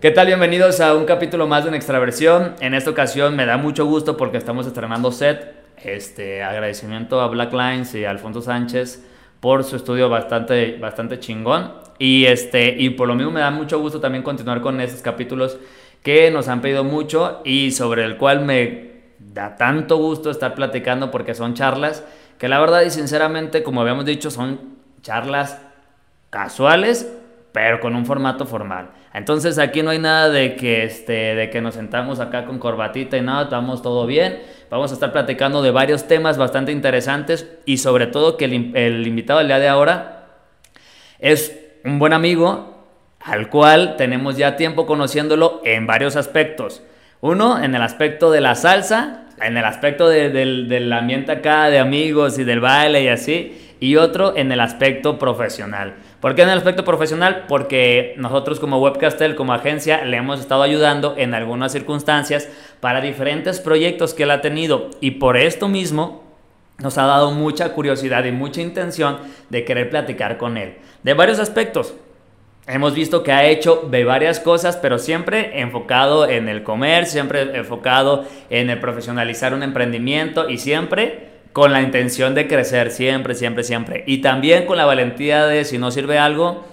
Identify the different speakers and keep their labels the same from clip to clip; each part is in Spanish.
Speaker 1: ¿Qué tal? Bienvenidos a un capítulo más de una extraversión. En esta ocasión me da mucho gusto porque estamos estrenando set. Este, agradecimiento a Black Lines y Alfonso Sánchez por su estudio bastante, bastante chingón. Y, este, y por lo mismo me da mucho gusto también continuar con estos capítulos que nos han pedido mucho y sobre el cual me da tanto gusto estar platicando porque son charlas que la verdad y sinceramente, como habíamos dicho, son charlas casuales, pero con un formato formal. Entonces aquí no hay nada de que, este, de que nos sentamos acá con corbatita y nada, estamos todo bien. Vamos a estar platicando de varios temas bastante interesantes y sobre todo que el, invitado del día de ahora es un buen amigo al cual tenemos ya tiempo conociéndolo en varios aspectos. Uno, en el aspecto de la salsa, en el aspecto del, ambiente acá de amigos y del baile y así, y otro en el aspecto profesional. ¿Por qué en el aspecto profesional? Porque nosotros como Webcastel, como agencia, le hemos estado ayudando en algunas circunstancias para diferentes proyectos que él ha tenido y por esto mismo nos ha dado mucha curiosidad y mucha intención de querer platicar con él. De varios aspectos. Hemos visto que ha hecho de varias cosas, pero siempre enfocado en el comer, siempre enfocado en el profesionalizar un emprendimiento y siempre con la intención de crecer, siempre, siempre, siempre. Y también con la valentía de si no sirve algo,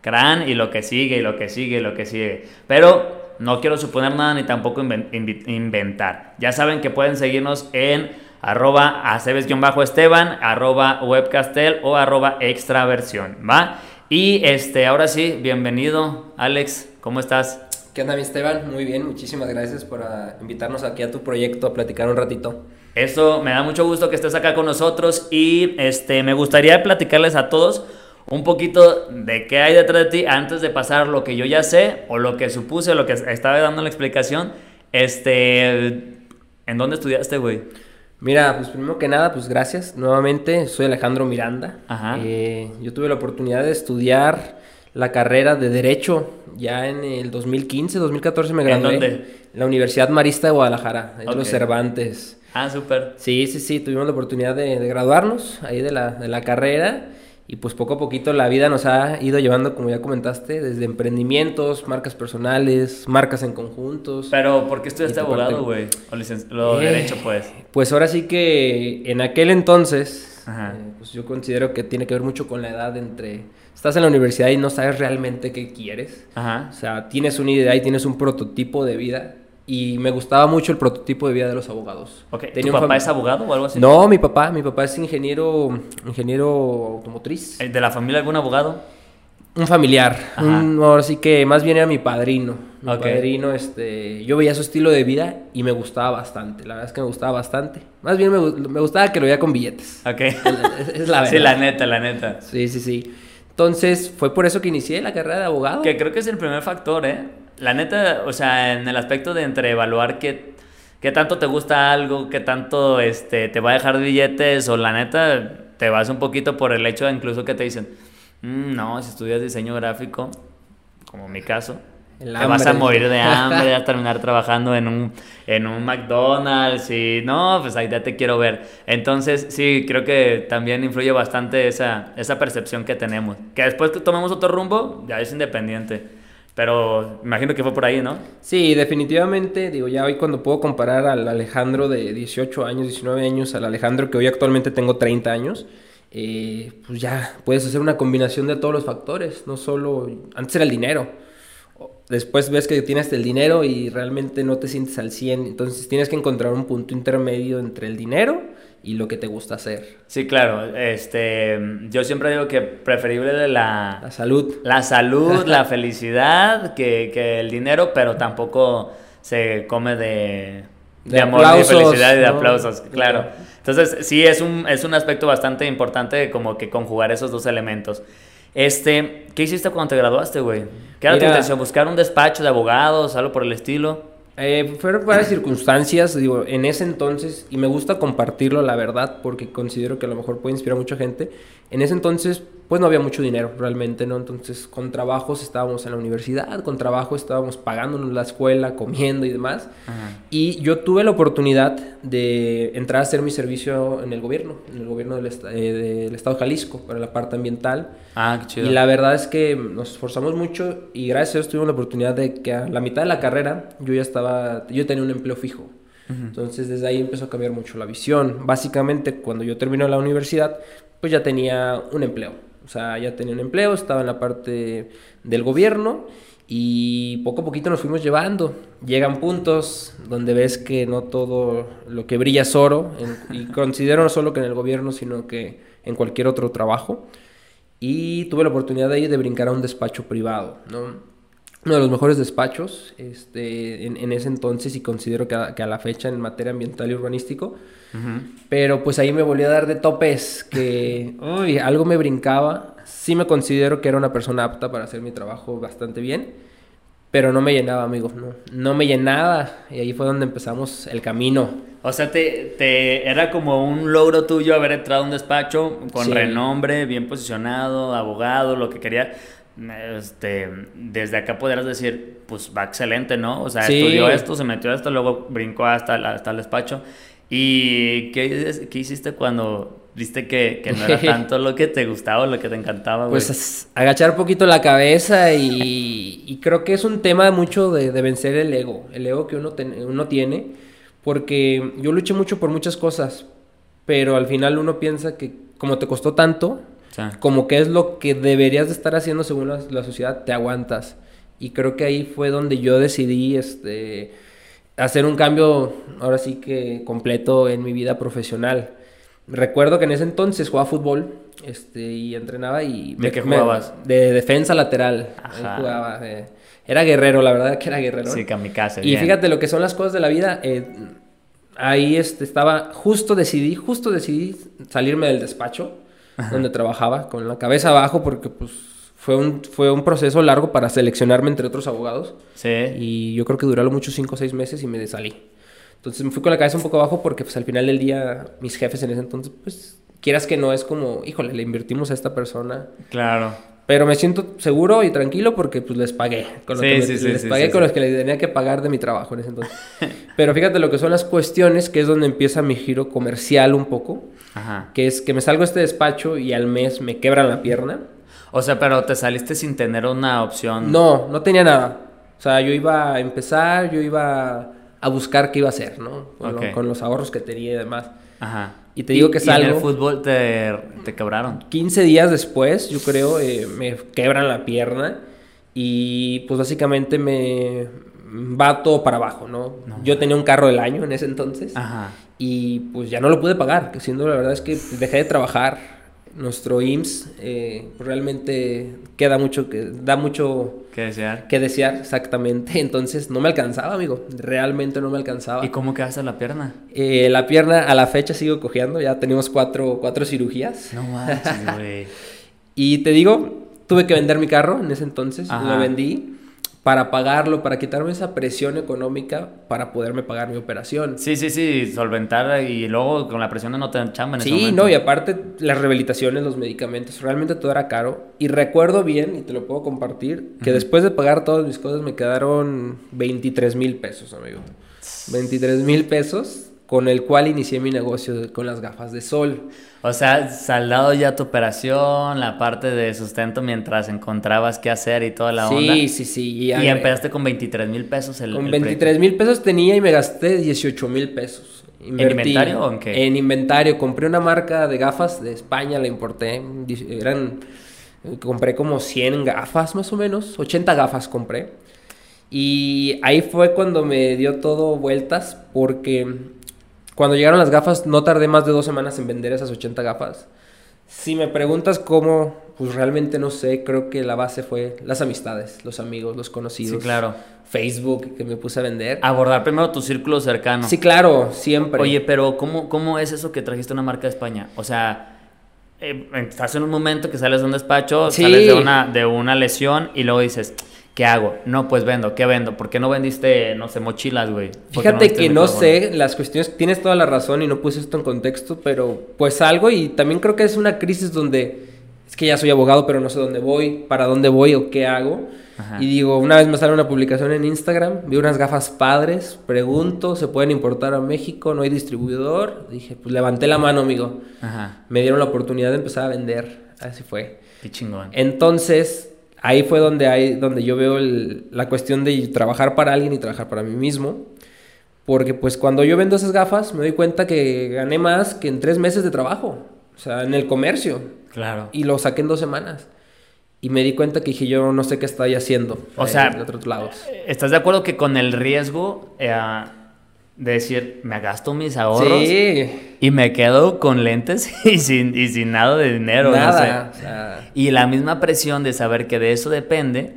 Speaker 1: crán y lo que sigue, y lo que sigue, y lo que sigue. Pero no quiero suponer nada ni tampoco inventar. Ya saben que pueden seguirnos en arroba aceves-esteban, arroba webcastel o arroba extraversión, ¿va? Y este, ahora sí, bienvenido, Alex, ¿cómo estás?
Speaker 2: ¿Qué onda, mi Esteban? Muy bien, muchísimas gracias por ah, invitarnos aquí a tu proyecto a platicar un ratito.
Speaker 1: Eso, me da mucho gusto que estés acá con nosotros y este, me gustaría platicarles a todos un poquito de qué hay detrás de ti antes de pasar lo que yo ya sé o lo que supuse, lo que estaba dando la explicación. Este, ¿en dónde estudiaste, güey?
Speaker 2: Mira, pues primero que nada, pues gracias. Nuevamente, soy Alejandro Miranda. Eh, yo tuve la oportunidad de estudiar la carrera de Derecho ya en el 2015, 2014 me gradué. ¿En dónde? En la Universidad Marista de Guadalajara, en los Cervantes.
Speaker 1: Ah, súper.
Speaker 2: Sí, sí, sí, tuvimos la oportunidad de, de graduarnos ahí de la, de la carrera. Y pues poco a poquito la vida nos ha ido llevando, como ya comentaste, desde emprendimientos, marcas personales, marcas en conjuntos.
Speaker 1: Pero, ¿por qué estudiaste abogado, güey? O lo eh, derecho, pues.
Speaker 2: Pues ahora sí que en aquel entonces, eh, pues yo considero que tiene que ver mucho con la edad entre... Estás en la universidad y no sabes realmente qué quieres. Ajá. O sea, tienes una idea y tienes un prototipo de vida y me gustaba mucho el prototipo de vida de los abogados.
Speaker 1: ¿Tu papá es abogado o algo así?
Speaker 2: No, mi papá, mi papá es ingeniero, ingeniero automotriz.
Speaker 1: ¿Eh, ¿De la familia algún abogado?
Speaker 2: Un familiar. ahora sí que más bien era mi padrino. Mi padrino, este, yo veía su estilo de vida y me gustaba bastante. La verdad es que me gustaba bastante. Más bien me, gustaba que lo veía con billetes.
Speaker 1: Ok. Es, la verdad. Sí, la neta, la neta.
Speaker 2: Sí, sí, sí. Entonces, fue por eso que inicié la carrera de abogado.
Speaker 1: Que creo que es el primer factor, ¿eh? La neta, o sea, en el aspecto de entre evaluar qué, qué tanto te gusta algo, qué tanto este, te va a dejar billetes, o la neta, te vas un poquito por el hecho de incluso que te dicen, mm, no, si estudias diseño gráfico, como mi caso, te vas a morir de hambre, a terminar trabajando en un, en un McDonald's y no, pues ahí ya te quiero ver. Entonces, sí, creo que también influye bastante esa, esa percepción que tenemos. Que después que tomemos otro rumbo, ya es independiente. Pero imagino que fue por ahí, ¿no?
Speaker 2: Sí, definitivamente. Digo, ya hoy cuando puedo comparar al Alejandro de 18 años, 19 años, al Alejandro que hoy actualmente tengo 30 años, eh, pues ya puedes hacer una combinación de todos los factores. No solo. Antes era el dinero. Después ves que tienes el dinero y realmente no te sientes al 100. Entonces tienes que encontrar un punto intermedio entre el dinero y lo que te gusta hacer.
Speaker 1: Sí, claro. Este, yo siempre digo que preferible la...
Speaker 2: La salud.
Speaker 1: La salud, la felicidad que, que, el dinero, pero tampoco se come de, de, amor, de felicidad y de aplausos, claro. Entonces, sí, es un, es un aspecto bastante importante como que conjugar esos dos elementos. Este, ¿qué hiciste cuando te graduaste, güey? ¿Qué era tu intención? ¿Buscar un despacho de abogados, algo por el estilo?
Speaker 2: Eh, fueron varias circunstancias, digo, en ese entonces, y me gusta compartirlo, la verdad, porque considero que a lo mejor puede inspirar a mucha gente. En ese entonces, pues no había mucho dinero realmente, ¿no? Entonces con trabajos estábamos en la universidad, con trabajo estábamos pagándonos la escuela, comiendo y demás. Y yo tuve la oportunidad de entrar a hacer mi servicio en el gobierno, en el gobierno del, eh, del estado de Jalisco, para la parte ambiental.
Speaker 1: Ah, qué chido.
Speaker 2: Y la verdad es que nos esforzamos mucho y gracias a Dios tuvimos la oportunidad de que a la mitad de la carrera yo ya estaba, yo tenía un empleo fijo. Entonces desde ahí empezó a cambiar mucho la visión. Básicamente cuando yo terminé la universidad, pues ya tenía un empleo. O sea, ya tenía un empleo, estaba en la parte del gobierno y poco a poquito nos fuimos llevando. Llegan puntos donde ves que no todo lo que brilla es oro, y considero no solo que en el gobierno, sino que en cualquier otro trabajo. Y tuve la oportunidad de ir de brincar a un despacho privado, ¿no? Uno de los mejores despachos este, en, ese entonces y considero que a, la fecha en materia ambiental y urbanístico. Pero pues ahí me volví a dar de topes que uy, algo me brincaba. Sí me considero que era una persona apta para hacer mi trabajo bastante bien, pero no me llenaba, amigo. No, no me llenaba y ahí fue donde empezamos el camino.
Speaker 1: O sea, te, te, era como un logro tuyo haber entrado a un despacho con renombre, bien posicionado, abogado, lo que quería este, desde acá podrías decir, pues va excelente, ¿no? O sea, estudió esto, se metió esto, luego brincó hasta, hasta el despacho. ¿Y qué, qué hiciste cuando viste que, que, no era tanto lo que te gustaba o lo que te encantaba?
Speaker 2: Pues agachar un poquito la cabeza y, y, creo que es un tema mucho de, de vencer el ego, el ego que uno, uno tiene, porque yo luché mucho por muchas cosas, pero al final uno piensa que como te costó tanto, como que es lo que deberías de estar haciendo según la, sociedad, te aguantas. Y creo que ahí fue donde yo decidí este, hacer un cambio, ahora sí que completo en mi vida profesional. Recuerdo que en ese entonces jugaba fútbol este, y entrenaba y...
Speaker 1: ¿De qué jugabas?
Speaker 2: de defensa lateral. Jugaba, eh, era guerrero, la verdad que era guerrero.
Speaker 1: Sí, kamikaze.
Speaker 2: Y fíjate lo que son las cosas de la vida. Eh, ahí este, estaba, justo decidí, justo decidí salirme del despacho donde trabajaba, con la cabeza abajo, porque pues fue un, fue un proceso largo para seleccionarme entre otros abogados.
Speaker 1: Sí.
Speaker 2: Y yo creo que duró mucho cinco o seis meses y me salí. Entonces me fui con la cabeza un poco abajo porque pues al final del día mis jefes en ese entonces, pues quieras que no, es como, híjole, le invertimos a esta persona.
Speaker 1: Claro.
Speaker 2: Pero me siento seguro y tranquilo porque pues les pagué. Con lo que les pagué con los que les tenía que pagar de mi trabajo en ese entonces. Pero fíjate lo que son las cuestiones, que es donde empieza mi giro comercial un poco. Ajá. Que es que me salgo a este despacho y al mes me quebran la pierna.
Speaker 1: O sea, pero te saliste sin tener una opción.
Speaker 2: No, no tenía nada. O sea, yo iba a empezar, yo iba a buscar qué iba a hacer, ¿no? Con, con los ahorros que tenía y demás.
Speaker 1: Ajá. Y te digo que salgo. en el fútbol te, te, quebraron?
Speaker 2: 15 días después, yo creo, eh, me quebran la pierna. Y pues básicamente me va todo para abajo, ¿no? Yo tenía un carro del año en ese entonces. Ajá. Y pues ya no lo pude pagar. Siendo la verdad es que dejé de trabajar nuestro IMSS eh, realmente queda mucho que da mucho
Speaker 1: que desear.
Speaker 2: que desear exactamente. Entonces no me alcanzaba amigo. Realmente no me alcanzaba.
Speaker 1: Y cómo quedaste la pierna
Speaker 2: eh, la pierna a la fecha sigo cojeando. Ya tenemos cuatro, cuatro cirugías.
Speaker 1: No manches güey.
Speaker 2: Y te digo tuve que vender mi carro en ese entonces. Lo vendí para pagarlo, para quitarme esa presión económica para poderme pagar mi operación.
Speaker 1: Sí, sí, sí, solventar y luego con la presión no te chamba en
Speaker 2: sí,
Speaker 1: ese
Speaker 2: no, y aparte las rehabilitaciones, los medicamentos, realmente todo era caro. Y recuerdo bien, y te lo puedo compartir, que después de pagar todas mis cosas me quedaron 23 mil pesos, amigo. 23 mil pesos con el cual inicié mi negocio con las gafas de sol.
Speaker 1: O sea, saldado ya tu operación, la parte de sustento mientras encontrabas qué hacer y toda la onda.
Speaker 2: Sí, sí, sí.
Speaker 1: Y, empezaste con 23 mil pesos
Speaker 2: el Con 23 mil pesos tenía y me gasté 18 mil pesos.
Speaker 1: ¿En inventario o en qué?
Speaker 2: En inventario. Compré una marca de gafas de España, la importé. Eran... Compré como 100 gafas más o menos. 80 gafas compré. Y ahí fue cuando me dio todo vueltas porque cuando llegaron las gafas, no tardé más de dos semanas en vender esas 80 gafas. Si me preguntas cómo, pues realmente no sé. Creo que la base fue las amistades, los amigos, los conocidos.
Speaker 1: Sí, claro.
Speaker 2: Facebook, que me puse a vender.
Speaker 1: Abordar primero tu círculo cercano.
Speaker 2: Sí, claro, siempre.
Speaker 1: Oye, pero ¿cómo, cómo es eso que trajiste una marca de España? O sea, eh, estás en un momento que sales de un despacho, sales de una, de una lesión y luego dices ¿Qué hago? No, pues vendo. ¿Qué vendo? ¿Por qué no vendiste, no sé, mochilas, güey?
Speaker 2: Fíjate que no sé las cuestiones. Tienes toda la razón y no puse esto en contexto, pero pues algo y también creo que es una crisis donde es que ya soy abogado, pero no sé dónde voy, para dónde voy o qué hago. Y digo, una vez me sale una publicación en Instagram, vi unas gafas padres, pregunto, ¿se pueden importar a México? ¿No hay distribuidor? Dije, pues levanté la mano, amigo. Me dieron la oportunidad de empezar a vender. Así fue.
Speaker 1: Qué chingón.
Speaker 2: Entonces, ahí fue donde, hay, donde yo veo la cuestión de trabajar para alguien y trabajar para mí mismo. Porque pues cuando yo vendo esas gafas me doy cuenta que gané más que en tres meses de trabajo. O sea, en el comercio.
Speaker 1: Claro.
Speaker 2: Y lo saqué en dos semanas. Y me di cuenta que dije, yo no sé qué estoy haciendo.
Speaker 1: O sea, de otros lados. ¿estás de acuerdo que con el riesgo eh, de decir, me gasto mis ahorros y me quedo con lentes y sin, y sin nada de dinero?
Speaker 2: Nada.
Speaker 1: Y la misma presión de saber que de eso depende,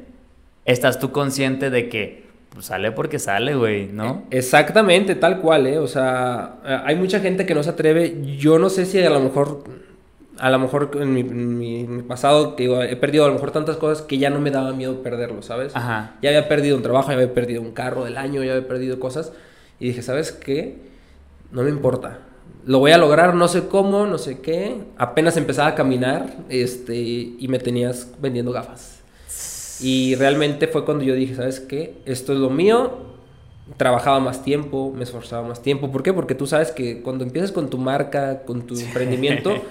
Speaker 1: estás tú consciente de que pues, sale porque sale, güey, ¿no?
Speaker 2: Exactamente, tal cual, ¿eh? O sea, hay mucha gente que no se atreve. Yo no sé si a lo mejor a lo mejor en mi, pasado, que he perdido a lo mejor tantas cosas que ya no me daba miedo perderlo, ¿sabes?
Speaker 1: Ajá.
Speaker 2: Ya había perdido un trabajo, ya había perdido un carro del año, ya había perdido cosas. Y dije, ¿sabes qué? No me importa. Lo voy a lograr, no sé cómo, no sé qué. Apenas empezaba a caminar este, y me tenías vendiendo gafas. Y realmente fue cuando yo dije, ¿sabes qué? Esto es lo mío. Trabajaba más tiempo, me esforzaba más tiempo. ¿Por qué? Porque tú sabes que cuando empiezas con tu marca, con tu emprendimiento...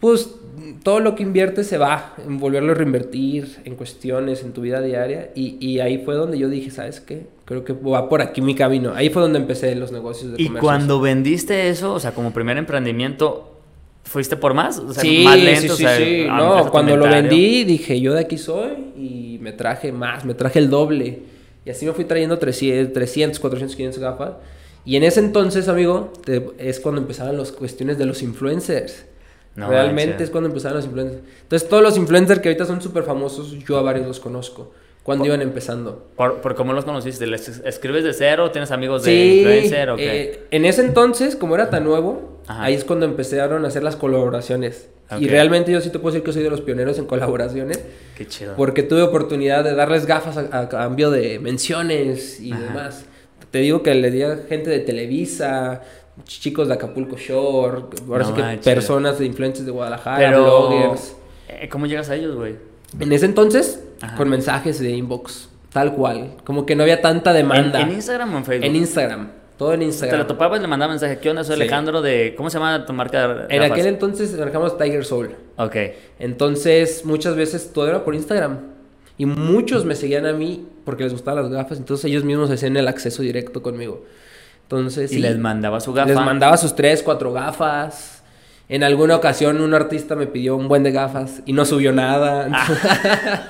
Speaker 2: pues todo lo que inviertes se va en volverlo a reinvertir en cuestiones, en tu vida diaria. Y, ahí fue donde yo dije, ¿sabes qué? Creo que va por aquí mi camino. Ahí fue donde empecé los negocios de
Speaker 1: Y cuando vendiste eso, o sea, como primer emprendimiento, ¿fuiste por más?
Speaker 2: O sea, sí, más lento, sí, sí, sí. No, cuando lo vendí dije, yo de aquí soy y me traje más, me traje el doble. Y así me fui trayendo 300, 300 400, 500 gafas. Y en ese entonces, amigo, es cuando empezaban las cuestiones de los influencers. Realmente es cuando empezaron los influencers. Entonces, todos los influencers que ahorita son súper famosos, yo a varios los conozco. Cuando iban empezando.
Speaker 1: ¿Por, por cómo los conociste? ¿Les escribes de cero? ¿Tienes amigos de influencer? ¿o
Speaker 2: qué? Eh, en ese entonces, como era tan nuevo, ahí es cuando empezaron a hacer las colaboraciones. Y realmente yo sí te puedo decir que soy de los pioneros en colaboraciones.
Speaker 1: Qué chido.
Speaker 2: Porque tuve oportunidad de darles gafas a, cambio de menciones y demás. Te digo que le di a gente de Televisa, chicos de Acapulco Shore, ahora sí que personas de influencers de Guadalajara, bloggers.
Speaker 1: Eh, ¿Cómo llegas a ellos, güey?
Speaker 2: En ese entonces, con mensajes de inbox, tal cual. Como que no había tanta demanda.
Speaker 1: ¿En, Instagram o en Facebook?
Speaker 2: En Instagram. Todo en Instagram.
Speaker 1: Te lo topabas y le mandaba mensaje. ¿Qué onda? Soy Alejandro de... ¿Cómo se llama tu marca?
Speaker 2: En aquel entonces manejamos Tiger Soul.
Speaker 1: Ok.
Speaker 2: Entonces, muchas veces todo era por Instagram. Y muchos me seguían a mí porque les gustaban las gafas. Entonces, ellos mismos hacían el acceso directo conmigo. Entonces,
Speaker 1: y les mandaba su gafa.
Speaker 2: Les mandaba sus tres, cuatro gafas. En alguna ocasión un artista me pidió un buen de gafas y no subió nada.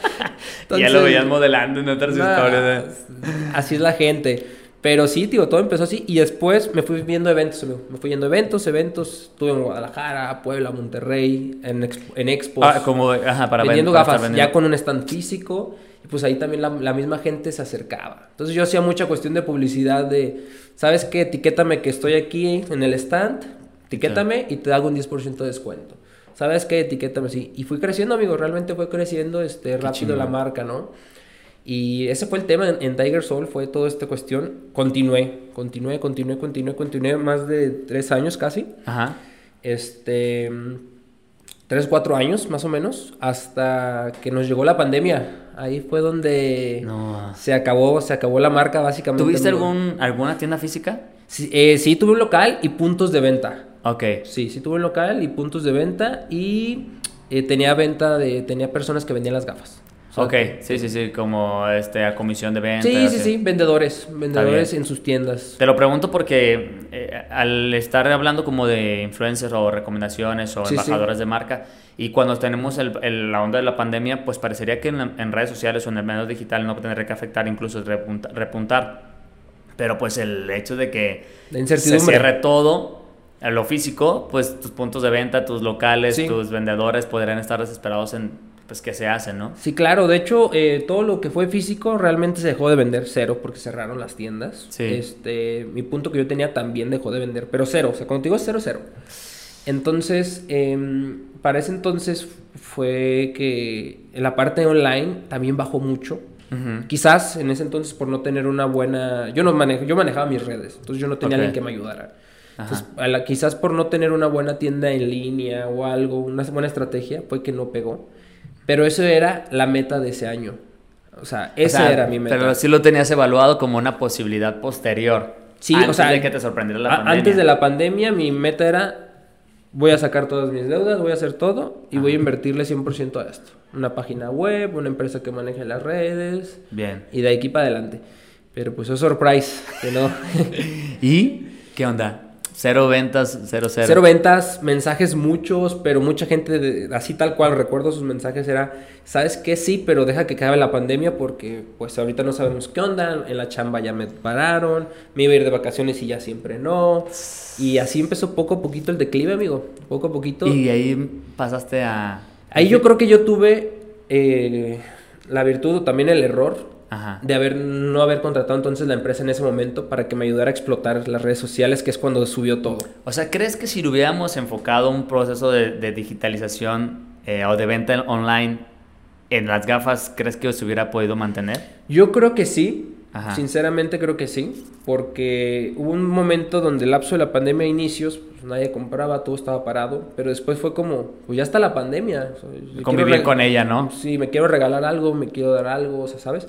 Speaker 1: ya lo veían modelando en otras historias. ¿eh?
Speaker 2: Así es la gente. Pero sí, tío, todo empezó así. Y después me fui viendo eventos, Me fui viendo eventos, eventos. Estuve en Guadalajara, Puebla, Monterrey, en, en expos.
Speaker 1: Ah, como, ajá, para
Speaker 2: Vendiendo gafas, ya con un stand físico pues ahí también la, misma gente se acercaba. Entonces yo hacía mucha cuestión de publicidad de, ¿sabes qué? Etiquétame que estoy aquí en el stand, etiquétame y te hago un 10% de descuento. ¿Sabes qué? Etiquétame así. Y fui creciendo, amigo, realmente fue creciendo este, rápido la marca, ¿no? Y ese fue el tema en, Tiger Soul, fue toda esta cuestión. Continué, continué, continué, continué, continué más de tres años casi.
Speaker 1: Ajá.
Speaker 2: Este tres, cuatro años más o menos, hasta que nos llegó la pandemia. Ahí fue donde se acabó, se acabó la marca básicamente.
Speaker 1: ¿Tuviste algún, alguna tienda física?
Speaker 2: Sí, eh, sí, tuve un local y puntos de venta.
Speaker 1: Ok.
Speaker 2: Sí, sí tuve un local y puntos de venta y eh, tenía venta de, tenía personas que vendían las gafas.
Speaker 1: Ok, sí, sí, sí, como este, a comisión de venta.
Speaker 2: Sí, sí, sí, vendedores, vendedores en sus tiendas.
Speaker 1: Te lo pregunto porque eh, al estar hablando como de influencers o recomendaciones o embajadores de marca, y cuando tenemos el, la onda de la pandemia, pues parecería que en, redes sociales o en el medio digital no tendría que afectar, incluso repuntar. Pero pues el hecho de que se cierre todo, lo físico, pues tus puntos de venta, tus locales, tus vendedores podrían estar desesperados en pues que se hace, ¿no?
Speaker 2: Sí, claro. De hecho, eh, todo lo que fue físico realmente se dejó de vender cero porque cerraron las tiendas.
Speaker 1: Sí.
Speaker 2: Este, mi punto que yo tenía también dejó de vender, pero cero. O sea, contigo es cero, cero. Entonces, em, para ese entonces fue que en la parte online también bajó mucho. Quizás en ese entonces por no tener una buena... Yo no manejo, yo manejaba mis redes, entonces yo no tenía alguien que me ayudara. Entonces, a la- quizás por no tener una buena tienda en línea o algo, una buena estrategia, fue que no pegó. Pero eso era la meta de ese año. O sea,
Speaker 1: O
Speaker 2: esa
Speaker 1: sea,
Speaker 2: era mi meta.
Speaker 1: Pero sí lo tenías evaluado como una posibilidad posterior.
Speaker 2: Sí, o
Speaker 1: antes
Speaker 2: sea,
Speaker 1: de que te sorprendiera la
Speaker 2: A-
Speaker 1: pandemia.
Speaker 2: Antes de la pandemia, mi meta era: voy a sacar todas mis deudas, voy a hacer todo y voy a invertirle 100% a esto. Una página web, una empresa que maneje las redes
Speaker 1: Bien.
Speaker 2: y de aquí para adelante. Pero pues es surprise, que no.
Speaker 1: ¿Y qué onda? Cero ventas, cero cero.
Speaker 2: Cero ventas, mensajes muchos, pero mucha gente, de- así tal cual, recuerdo sus mensajes, era, ¿sabes qué? Sí, pero deja que acabe la pandemia porque pues ahorita no sabemos qué onda, en la chamba ya me pararon, me iba a ir de vacaciones y ya siempre no. Y así empezó poco a poquito el declive, amigo, poco a poquito.
Speaker 1: Y ahí pasaste a...
Speaker 2: Ahí yo creo que yo tuve eh, la virtud o también el error
Speaker 1: Ajá.
Speaker 2: de haber no haber contratado entonces la empresa en ese momento para que me ayudara a explotar las redes sociales, que es cuando subió todo.
Speaker 1: O sea, ¿crees que si lo hubiéramos enfocado un proceso de, de digitalización eh, o de venta online en las gafas, ¿crees que se hubiera podido mantener?
Speaker 2: Yo creo que sí.
Speaker 1: Ajá.
Speaker 2: Sinceramente creo que sí. Porque hubo un momento donde el lapso de la pandemia a inicios, pues, nadie compraba, todo estaba parado. Pero después fue como, pues ya está la pandemia. o sea,
Speaker 1: Convivir con ella, ¿no?
Speaker 2: Sí, me quiero regalar algo, me quiero dar algo, o sea, ¿sabes?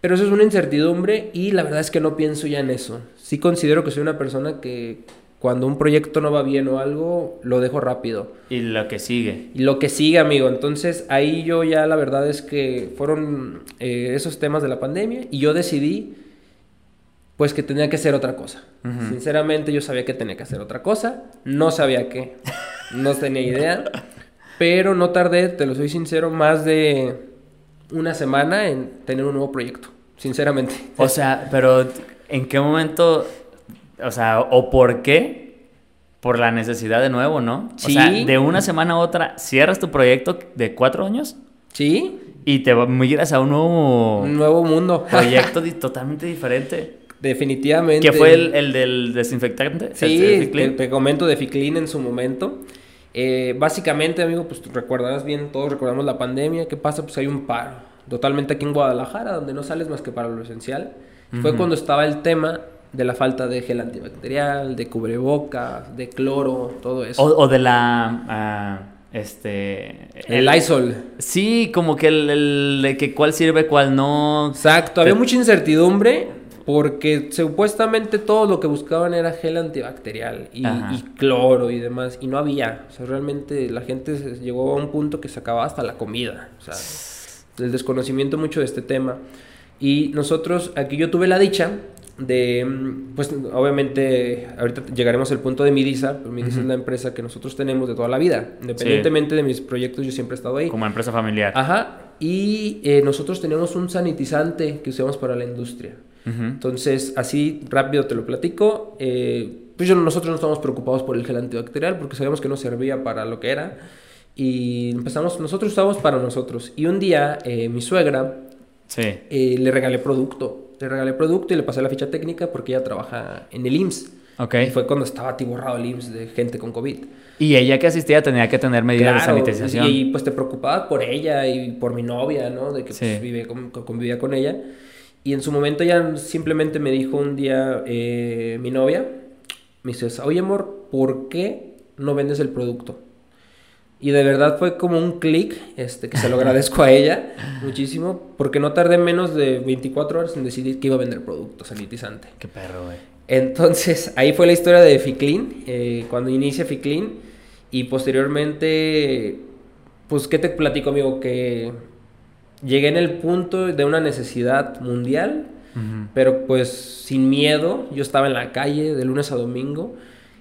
Speaker 2: Pero eso es una incertidumbre y la verdad es que no pienso ya en eso. Sí considero que soy una persona que cuando un proyecto no va bien o algo, lo dejo rápido.
Speaker 1: Y lo que sigue.
Speaker 2: Y lo que sigue, amigo. Entonces, ahí yo ya la verdad es que fueron eh, esos temas de la pandemia y yo decidí, pues, que tenía que hacer otra cosa. Sinceramente, yo sabía que tenía que hacer otra cosa. No sabía qué. No tenía idea. Pero no tardé, te lo soy sincero, más de una semana en tener un nuevo proyecto. Sinceramente.
Speaker 1: O sea, pero ¿en qué momento, o sea, o por qué? Por la necesidad de nuevo, ¿no?
Speaker 2: Sí.
Speaker 1: O sea, de una semana a otra, cierras tu proyecto de cuatro años
Speaker 2: ¿Sí?
Speaker 1: y te migras a un nuevo
Speaker 2: Un nuevo mundo.
Speaker 1: proyecto totalmente diferente.
Speaker 2: Definitivamente.
Speaker 1: Que fue el, el del desinfectante.
Speaker 2: Sí,
Speaker 1: ¿El
Speaker 2: te, te comento de Ficlin en su momento. Eh, básicamente, amigo, pues tú recordarás bien, todos recordamos la pandemia. ¿Qué pasa? Pues hay un paro. Totalmente aquí en Guadalajara, donde no sales más que para lo esencial. Fue cuando estaba el tema de la falta de gel antibacterial, de cubrebocas, de cloro, todo eso.
Speaker 1: O, o de la... ah, este...
Speaker 2: el Lysol.
Speaker 1: Sí, como que el, el de que cuál sirve, cuál no.
Speaker 2: Exacto, había mucha incertidumbre porque supuestamente todo lo que buscaban era gel antibacterial y, y cloro y demás, y no había. O sea, realmente la gente se- llegó a un punto que se acababa hasta la comida. O sea, el desconocimiento mucho de este tema. Y nosotros, aquí yo tuve la dicha de, mm, pues obviamente, ahorita llegaremos al punto de Midisa, pero Midisa
Speaker 1: Ujú.
Speaker 2: es la empresa que nosotros tenemos de toda la vida. Independientemente de mis proyectos, yo siempre he estado ahí.
Speaker 1: Como empresa familiar.
Speaker 2: Ajá, y eh, nosotros teníamos un sanitizante que usamos para la industria.
Speaker 1: Ujú.
Speaker 2: Entonces, así rápido te lo platico. eh, pues yo, nosotros no estábamos preocupados por el gel antibacterial porque sabíamos que no servía para lo que era. Y empezamos, nosotros usábamos para nosotros. Y un día eh, mi suegra
Speaker 1: Sí.
Speaker 2: eh, le regalé producto. Le regalé producto y le pasé la ficha técnica porque ella trabaja en el IMSS.
Speaker 1: Ok.
Speaker 2: Y fue cuando estaba atiborrado el IMSS de gente con COVID.
Speaker 1: Y ella que asistía tenía que tener medidas
Speaker 2: Claro,
Speaker 1: de sanitización.
Speaker 2: Y, pues te preocupabas por ella y por mi novia, ¿no? De que
Speaker 1: Sí.
Speaker 2: pues, vive con- con- convivía con ella. Y en su momento ella simplemente me dijo un día, eh, mi novia, me dice, oye amor, ¿por qué no vendes el producto? Y de verdad fue como un clic, este, que se lo agradezco a ella muchísimo, porque no tardé menos de 24 horas en decidir que iba a vender producto sanitizante.
Speaker 1: Qué perro, güey.
Speaker 2: Entonces, ahí fue la historia de Ficlin, eh, cuando inicia Ficlin. Y posteriormente, pues, ¿qué te platico, amigo? Que llegué en el punto de una necesidad mundial,
Speaker 1: Ujú.
Speaker 2: pero pues sin miedo. Yo estaba en la calle de lunes a domingo.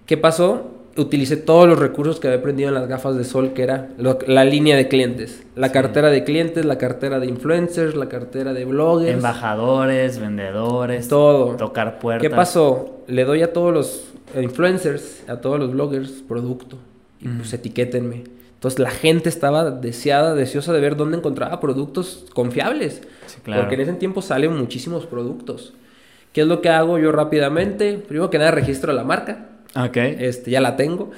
Speaker 2: ¿Qué pasó? Utilicé todos los recursos que había aprendido en las gafas de sol, que era lo- la línea de clientes. La
Speaker 1: Sí.
Speaker 2: cartera de clientes, la cartera de influencers, la cartera de bloggers.
Speaker 1: Embajadores, vendedores,
Speaker 2: Todo.
Speaker 1: tocar puertas.
Speaker 2: ¿Qué pasó? Le doy a todos los influencers, a todos los bloggers, producto. Y
Speaker 1: Ujú.
Speaker 2: pues etiquétenme. Entonces la gente estaba deseada, deseosa de ver dónde encontraba productos confiables.
Speaker 1: Sí, claro.
Speaker 2: Porque en ese tiempo salen muchísimos productos. ¿Qué es lo que hago yo rápidamente? Primero que nada registro la marca.
Speaker 1: Ok.
Speaker 2: Este, ya la tengo.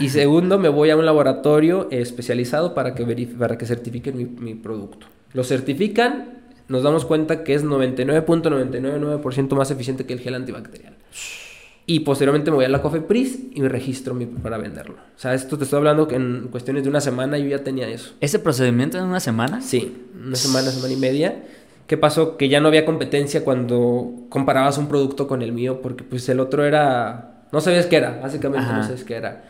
Speaker 2: Y segundo, me voy a un laboratorio especializado para que, verif- para que certifiquen mi, mi producto. Lo certifican, nos damos cuenta que es 99.999% más eficiente que el gel antibacterial. Y posteriormente me voy a la Cofepris y me registro mi- para venderlo. O sea, esto te estoy hablando que en cuestiones de una semana yo ya tenía eso.
Speaker 1: ¿Ese procedimiento en una semana?
Speaker 2: Sí, una semana, semana y media. ¿Qué pasó? Que ya no había competencia cuando comparabas un producto con el mío, porque pues el otro era... No sabías qué era, básicamente
Speaker 1: Ajá.
Speaker 2: no sabías qué era.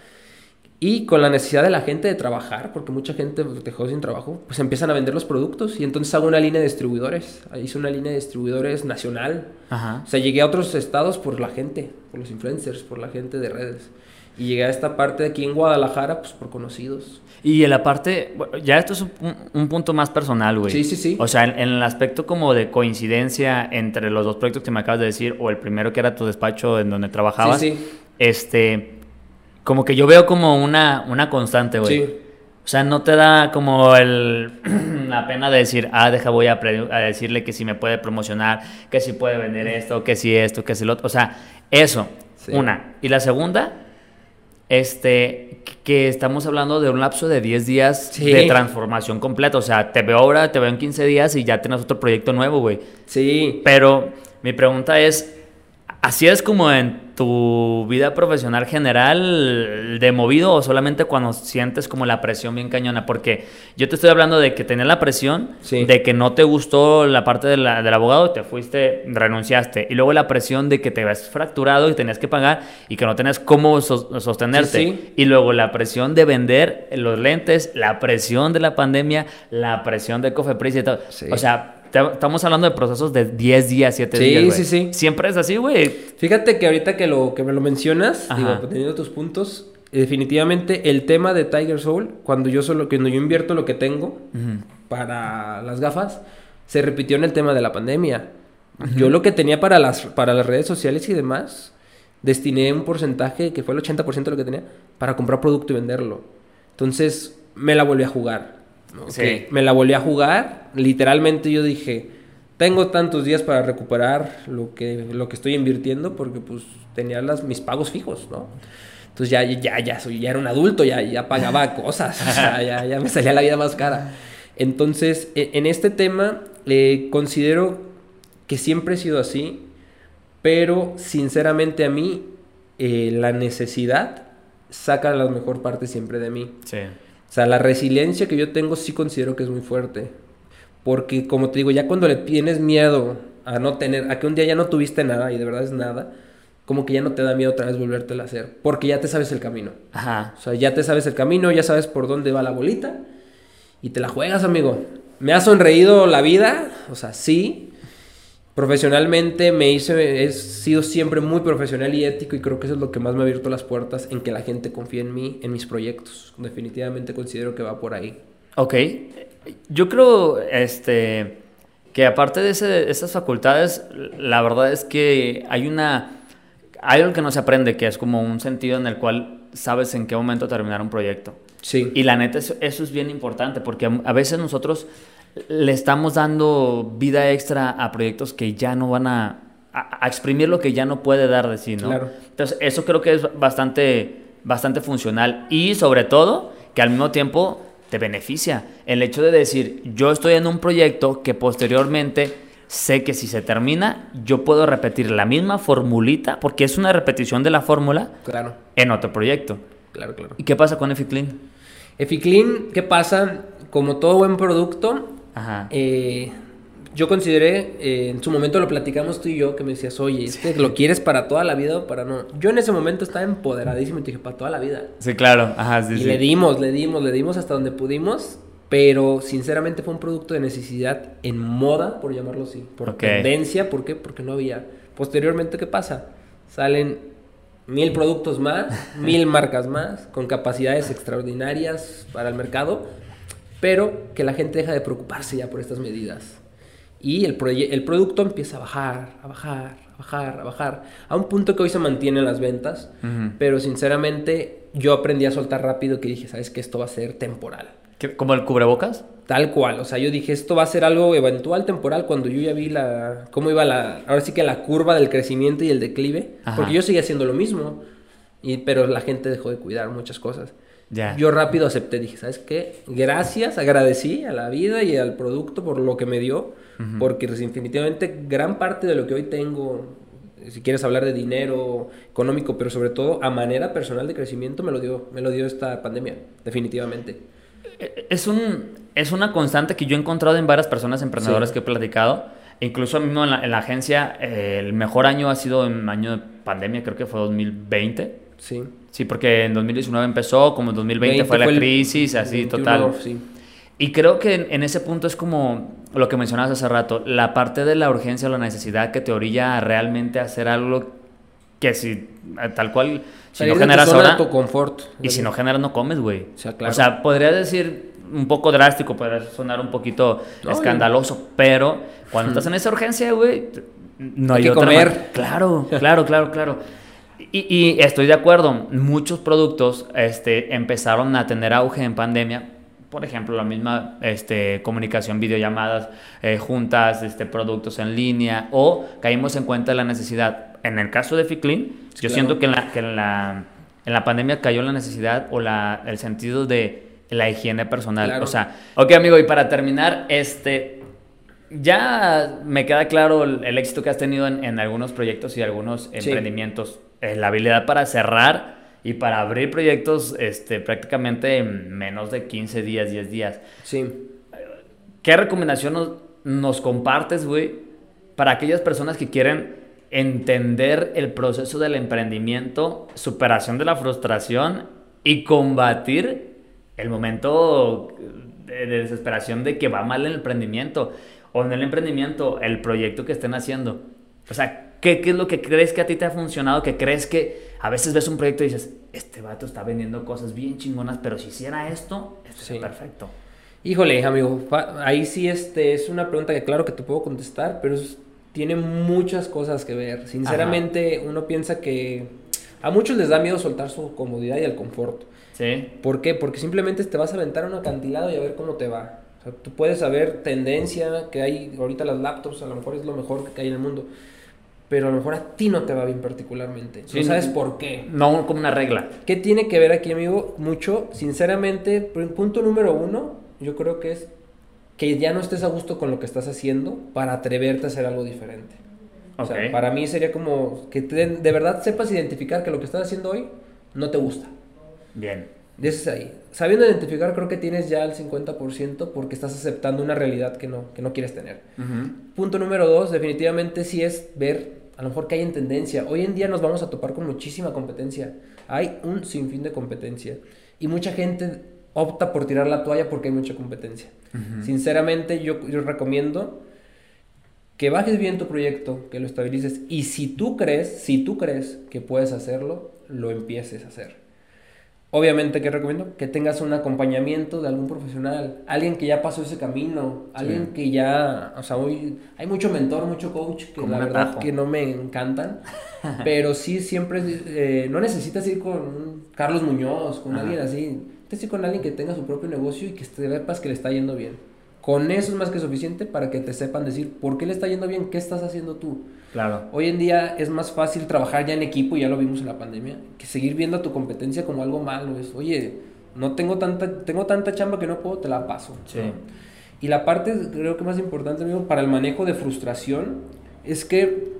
Speaker 2: Y con la necesidad de la gente de trabajar, porque mucha gente dejó sin trabajo, pues empiezan a vender los productos y entonces hago una línea de distribuidores. Hice una línea de distribuidores nacional.
Speaker 1: Ajá.
Speaker 2: O sea, llegué a otros estados por la gente, por los influencers, por la gente de redes. Y llegué a esta parte de aquí en Guadalajara, pues por conocidos.
Speaker 1: Y en la parte, ya esto es un, un punto más personal, güey.
Speaker 2: Sí, sí, sí.
Speaker 1: O sea, en, en el aspecto como de coincidencia entre los dos proyectos que me acabas de decir, o el primero que era tu despacho en donde trabajabas,
Speaker 2: Sí, sí.
Speaker 1: este, como que yo veo como una, una constante, güey.
Speaker 2: Sí.
Speaker 1: O sea, no te da como el, la pena de decir, ah, deja, voy a, decirle que si me puede promocionar, que si puede vender esto, que si esto, que si lo otro. O sea, eso,
Speaker 2: Sí.
Speaker 1: una. Y la segunda, este, que estamos hablando de un lapso de 10 días
Speaker 2: Sí.
Speaker 1: de transformación completa. O sea, te veo ahora, te veo en 15 días y ya tienes otro proyecto nuevo, güey.
Speaker 2: Sí.
Speaker 1: Pero mi pregunta es, ¿así es como en tu vida profesional general de movido o solamente cuando sientes como la presión bien cañona? Porque yo te estoy hablando de que tenías la presión,
Speaker 2: Sí.
Speaker 1: de que no te gustó la parte de la- del abogado, te fuiste, renunciaste. Y luego la presión de que te ves fracturado y tenías que pagar y que no tenías cómo sos- sostenerte.
Speaker 2: Sí, sí.
Speaker 1: Y luego la presión de vender los lentes, la presión de la pandemia, la presión de Cofepris y todo. O sea, estamos hablando de procesos de 10 días, 7
Speaker 2: Sí,
Speaker 1: días. güey.
Speaker 2: sí, sí.
Speaker 1: Siempre es así, güey.
Speaker 2: Fíjate que ahorita que, lo, que me lo mencionas,
Speaker 1: Ajá.
Speaker 2: digo, teniendo tus puntos, eh, definitivamente el tema de Tiger Soul, cuando yo solo, cuando yo invierto lo que tengo para las gafas, se repitió en el tema de la pandemia. Yo lo que tenía para las, para las redes sociales y demás, destiné un porcentaje, que fue el 80% de lo que tenía, para comprar producto y venderlo. Entonces, me la volví a jugar.
Speaker 1: Sí.
Speaker 2: Me la volví a jugar. Literalmente yo dije, tengo tantos días para recuperar lo que, lo que estoy invirtiendo porque pues tenía las, mis pagos fijos, ¿no? Entonces ya, ya, ya, soy, ya era un adulto, ya, ya pagaba cosas, o sea, ya, ya me salía la vida más cara. Entonces, e- en este tema, eh, considero que siempre he sido así, pero sinceramente a mí, eh, la necesidad saca la mejor parte siempre de mí.
Speaker 1: Sí.
Speaker 2: O sea, la resiliencia que yo tengo sí considero que es muy fuerte. Porque, como te digo, ya cuando le tienes miedo a no tener, a que un día ya no tuviste nada y de verdad es nada, como que ya no te da miedo otra vez volvértela a hacer. Porque ya te sabes el camino.
Speaker 1: Ajá.
Speaker 2: O sea, ya te sabes el camino, ya sabes por dónde va la bolita y te la juegas, amigo. Me ha sonreído la vida, o sea, sí. Profesionalmente me hice, he sido siempre muy profesional y ético y creo que eso es lo que más me ha abierto las puertas en que la gente confíe en mí, en mis proyectos. Definitivamente considero que va por ahí.
Speaker 1: Ok. Yo creo, este, que aparte de ese- esas facultades, la verdad es que hay una, hay algo que no se aprende, que es como un sentido en el cual sabes en qué momento terminar un proyecto.
Speaker 2: Sí.
Speaker 1: Y la neta, eso, eso es bien importante, porque a, a veces nosotros le estamos dando vida extra a proyectos que ya no van a, a, a exprimir lo que ya no puede dar de sí, ¿no?
Speaker 2: Claro.
Speaker 1: Entonces, eso creo que es bastante, bastante funcional y sobre todo que al mismo tiempo te beneficia. El hecho de decir, yo estoy en un proyecto que posteriormente sé que si se termina, yo puedo repetir la misma formulita, porque es una repetición de la fórmula
Speaker 2: Claro,
Speaker 1: en otro proyecto.
Speaker 2: claro, claro.
Speaker 1: ¿Y qué pasa con Eficlean?
Speaker 2: Eficlean, ¿qué pasa? Como todo buen producto,
Speaker 1: Ajá.
Speaker 2: Eh, yo consideré, eh, en su momento lo platicamos tú y yo, que me decías, oye, ¿es que lo quieres para toda la vida o para no? Yo en ese momento estaba empoderadísimo y te dije, para toda la vida.
Speaker 1: Sí, claro. Ajá, sí,
Speaker 2: y
Speaker 1: sí.
Speaker 2: le dimos, le dimos, le dimos hasta donde pudimos, pero sinceramente fue un producto de necesidad en moda, por llamarlo así, por
Speaker 1: Ok.
Speaker 2: tendencia, ¿por qué? Porque no había. Posteriormente, ¿qué pasa? Salen mil productos más, mil marcas más, con capacidades extraordinarias para el mercado, pero que la gente deja de preocuparse ya por estas medidas. Y el, producto empieza a bajar, a bajar, a bajar, a bajar, a un punto que hoy se mantiene en las ventas, pero sinceramente yo aprendí a soltar rápido que dije, sabes que esto va a ser temporal.
Speaker 1: ¿Qué- ¿Como el cubrebocas?
Speaker 2: Tal cual, o sea, yo dije, esto va a ser algo eventual, temporal, cuando yo ya vi la, cómo iba la, ahora sí que la curva del crecimiento y el declive,
Speaker 1: Ajá.
Speaker 2: porque yo seguía haciendo lo mismo, y, pero la gente dejó de cuidar muchas cosas.
Speaker 1: Ya.
Speaker 2: Yo rápido acepté, dije, ¿sabes qué? Gracias, agradecí a la vida y al producto por lo que me dio, porque pues, definitivamente gran parte de lo que hoy tengo, si quieres hablar de dinero económico, pero sobre todo a manera personal de crecimiento me lo dio, me lo dio esta pandemia, definitivamente.
Speaker 1: Eh, es, un, es una constante que yo he encontrado en varias personas emprendedoras que he platicado. Incluso mismo en la, en la agencia, eh, el mejor año ha sido en año de pandemia, creo que fue 2020.
Speaker 2: Sí.
Speaker 1: Sí, porque en 2019 empezó, como en 2020 fue la crisis, así total. Sí. Y creo que en, ese punto es como lo que mencionabas hace rato, la parte de la urgencia o la necesidad que te orilla a realmente hacer algo que si tal cual si no generas ahora
Speaker 2: confort,
Speaker 1: y si no generas no comes, güey. O sea, claro. o sea, podría decir un poco drástico, podría sonar un poquito escandaloso, pero cuando estás en esa urgencia, güey, no hay,
Speaker 2: que
Speaker 1: otra
Speaker 2: comer.
Speaker 1: Claro, claro, claro, claro. Y, y, estoy de acuerdo, muchos productos este, empezaron a tener auge en pandemia por ejemplo, la misma este, comunicación, videollamadas, eh, juntas, este, productos en línea, o caímos en cuenta de la necesidad. En el caso de Ficlin, yo siento que, en la, que en, la, en la pandemia cayó la necesidad o la, el sentido de la higiene personal. O sea, ok, amigo, y para terminar, este, ya me queda claro el, éxito que has tenido en, en, algunos proyectos y algunos emprendimientos, eh, la habilidad para cerrar y para abrir proyectos este, prácticamente en menos de 15 días, 10 días.
Speaker 2: Sí.
Speaker 1: ¿Qué recomendación nos, compartes, güey, para aquellas personas que quieren entender el proceso del emprendimiento, superación de la frustración y combatir el momento de, desesperación de que va mal el emprendimiento o en el emprendimiento, el proyecto que estén haciendo? O sea, ¿Qué, es lo que crees que a ti te ha funcionado? Que crees que a veces ves un proyecto y dices, este vato está vendiendo cosas bien chingonas, pero si hiciera esto, esto es perfecto.
Speaker 2: Híjole, amigo, ahí sí este, es una pregunta que claro que te puedo contestar, pero tiene muchas cosas que ver. Sinceramente, uno piensa que a muchos les da miedo soltar su comodidad y el confort.
Speaker 1: Sí.
Speaker 2: ¿Por qué? Porque simplemente te vas a aventar a un acantilado y a ver cómo te va. Sea, tú puedes saber tendencia que hay ahorita las laptops, a lo mejor es lo mejor que hay en el mundo pero a lo mejor a ti no te va bien particularmente. no sabes por qué.
Speaker 1: No como una regla.
Speaker 2: ¿Qué tiene que ver aquí, amigo? Mucho, sinceramente, punto número uno, yo creo que es que ya no estés a gusto con lo que estás haciendo para atreverte a hacer algo diferente. O sea, para mí sería como que de verdad sepas identificar que lo que estás haciendo hoy no te gusta.
Speaker 1: Bien.
Speaker 2: Dices ahí. Sabiendo identificar, creo que tienes ya el 50% porque estás aceptando una realidad que no, que no quieres tener. Punto número dos, definitivamente sí es ver a lo mejor que hay en tendencia. Hoy en día nos vamos a topar con muchísima competencia. Hay un sinfín de competencia. Y mucha gente opta por tirar la toalla porque hay mucha competencia. Sinceramente, yo, yo recomiendo que bajes bien tu proyecto, que lo estabilices. Y si tú crees, si tú crees que puedes hacerlo, lo empieces a hacer. Obviamente, ¿qué recomiendo? Que tengas un acompañamiento de algún profesional, alguien que ya pasó ese camino, alguien que ya, o sea, hoy hay mucho mentor, mucho coach que la verdad que no me encantan, pero sí siempre, eh, no necesitas ir con Carlos Muñoz, con alguien así, te ir con alguien que tenga su propio negocio y que sepas que le está yendo bien. Con eso es más que suficiente para que te sepan decir por qué le está yendo bien, qué estás haciendo tú.
Speaker 1: Claro.
Speaker 2: Hoy en día es más fácil trabajar ya en equipo, y ya lo vimos en la pandemia, que seguir viendo a tu competencia como algo malo. Es, oye, no tengo tanta, tengo tanta chamba que no puedo, te la paso.
Speaker 1: Sí.
Speaker 2: Y la parte, creo que más importante, amigo, para el manejo de frustración, es que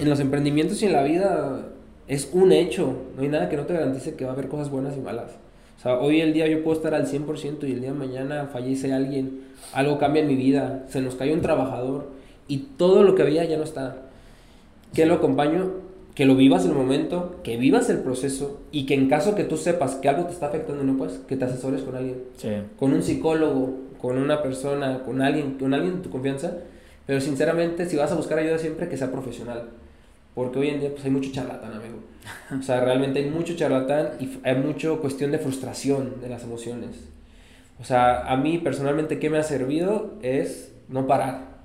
Speaker 2: en los emprendimientos y en la vida es un hecho. No hay nada que no te garantice que va a haber cosas buenas y malas. O sea, hoy el día yo puedo estar al 100% y el día de mañana fallece alguien algo cambia en mi vida, se nos cayó un trabajador y todo lo que había ya no está. ¿Qué lo acompaño? Que lo vivas el momento, que vivas el proceso y que en caso que tú sepas que algo te está afectando, no puedes, que te asesores con alguien. Con un psicólogo, con una persona, con alguien, con alguien de tu confianza. Pero sinceramente, si vas a buscar ayuda siempre que sea profesional. Porque hoy en día pues, hay mucho charlatán, amigo. O sea, realmente hay mucho charlatán y hay mucho cuestión de frustración de las emociones. O sea, a mí personalmente, ¿qué me ha servido? Es no parar.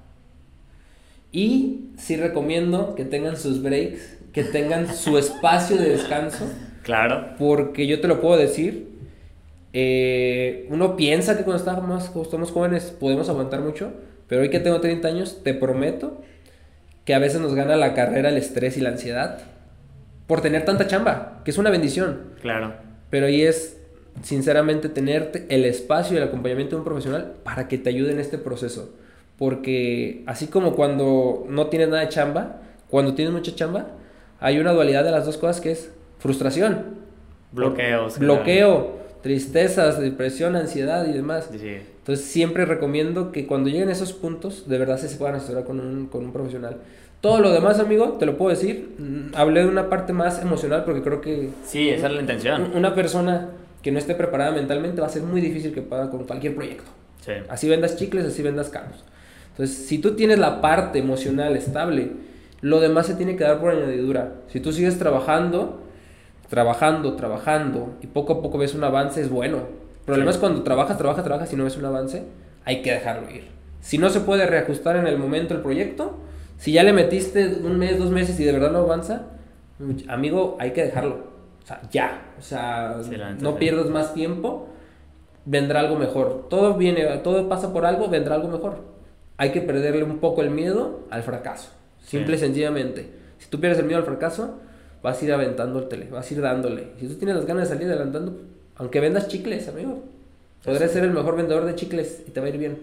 Speaker 2: Y sí recomiendo que tengan sus breaks, que tengan su espacio de descanso.
Speaker 1: Claro.
Speaker 2: Porque yo te lo puedo decir, eh, uno piensa que cuando estamos, cuando estamos jóvenes podemos aguantar mucho, pero hoy que tengo 30 años, te prometo que a veces nos gana la carrera el estrés y la ansiedad por tener tanta chamba, que es una bendición.
Speaker 1: Claro.
Speaker 2: Pero ahí es sinceramente, tener el espacio y el acompañamiento de un profesional para que te ayude en este proceso. Porque así como cuando no tienes nada de chamba, cuando tienes mucha chamba, hay una dualidad de las dos cosas que es frustración.
Speaker 1: Bloqueos.
Speaker 2: Bloqueo, tristezas, depresión, ansiedad y demás. Entonces siempre recomiendo que cuando lleguen esos puntos, de verdad se puedan asesorar con un, con un profesional. Todo lo demás, amigo, te lo puedo decir. Mm, hablé de una parte más emocional porque creo que...
Speaker 1: Sí, esa es la intención.
Speaker 2: Una persona que no esté preparada mentalmente va a ser muy difícil que pueda con cualquier proyecto. Así vendas chicles, así vendas carros. Entonces, si tú tienes la parte emocional estable, lo demás se tiene que dar por añadidura. Si tú sigues trabajando, trabajando, trabajando y poco a poco ves un avance, es bueno. El problema es cuando trabajas, trabajas, trabajas y no ves un avance, hay que dejarlo ir. Si no se puede reajustar en el momento el proyecto, si ya le metiste un mes, dos meses y de verdad no avanza, amigo, hay que dejarlo. O sea, ya. O sea, no pierdas más tiempo, vendrá algo mejor. Todo viene, todo pasa por algo, vendrá algo mejor. Hay que perderle un poco el miedo al fracaso. Simple y sencillamente. Si tú pierdes el miedo al fracaso, vas a ir aventando el tele, vas a ir dándole. Si tú tienes las ganas de salir adelantando, aunque vendas chicles, amigo, podrás ser el mejor vendedor de chicles y te va a ir bien.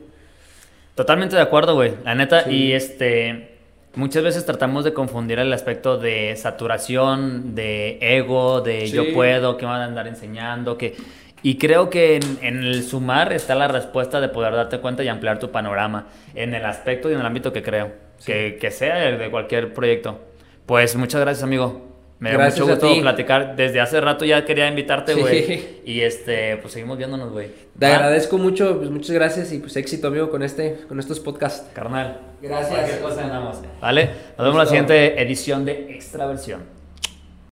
Speaker 1: Totalmente de acuerdo, güey. La neta, y este. Muchas veces tratamos de confundir el aspecto de saturación, de ego, de yo puedo, que van a andar enseñando, que... Y creo que en, en, el sumar está la respuesta de poder darte cuenta y ampliar tu panorama en el aspecto y en el ámbito que creo, que, que sea de cualquier proyecto. Pues muchas gracias, amigo. Me da mucho gusto platicar. Desde hace rato ya quería invitarte, güey. Y este, pues seguimos viéndonos, güey.
Speaker 2: Te agradezco mucho, pues muchas gracias y pues éxito, amigo, con este, con estos podcasts.
Speaker 1: Carnal.
Speaker 2: Gracias.
Speaker 1: Cosa Vale. Nos vemos en la siguiente edición de Extraversión.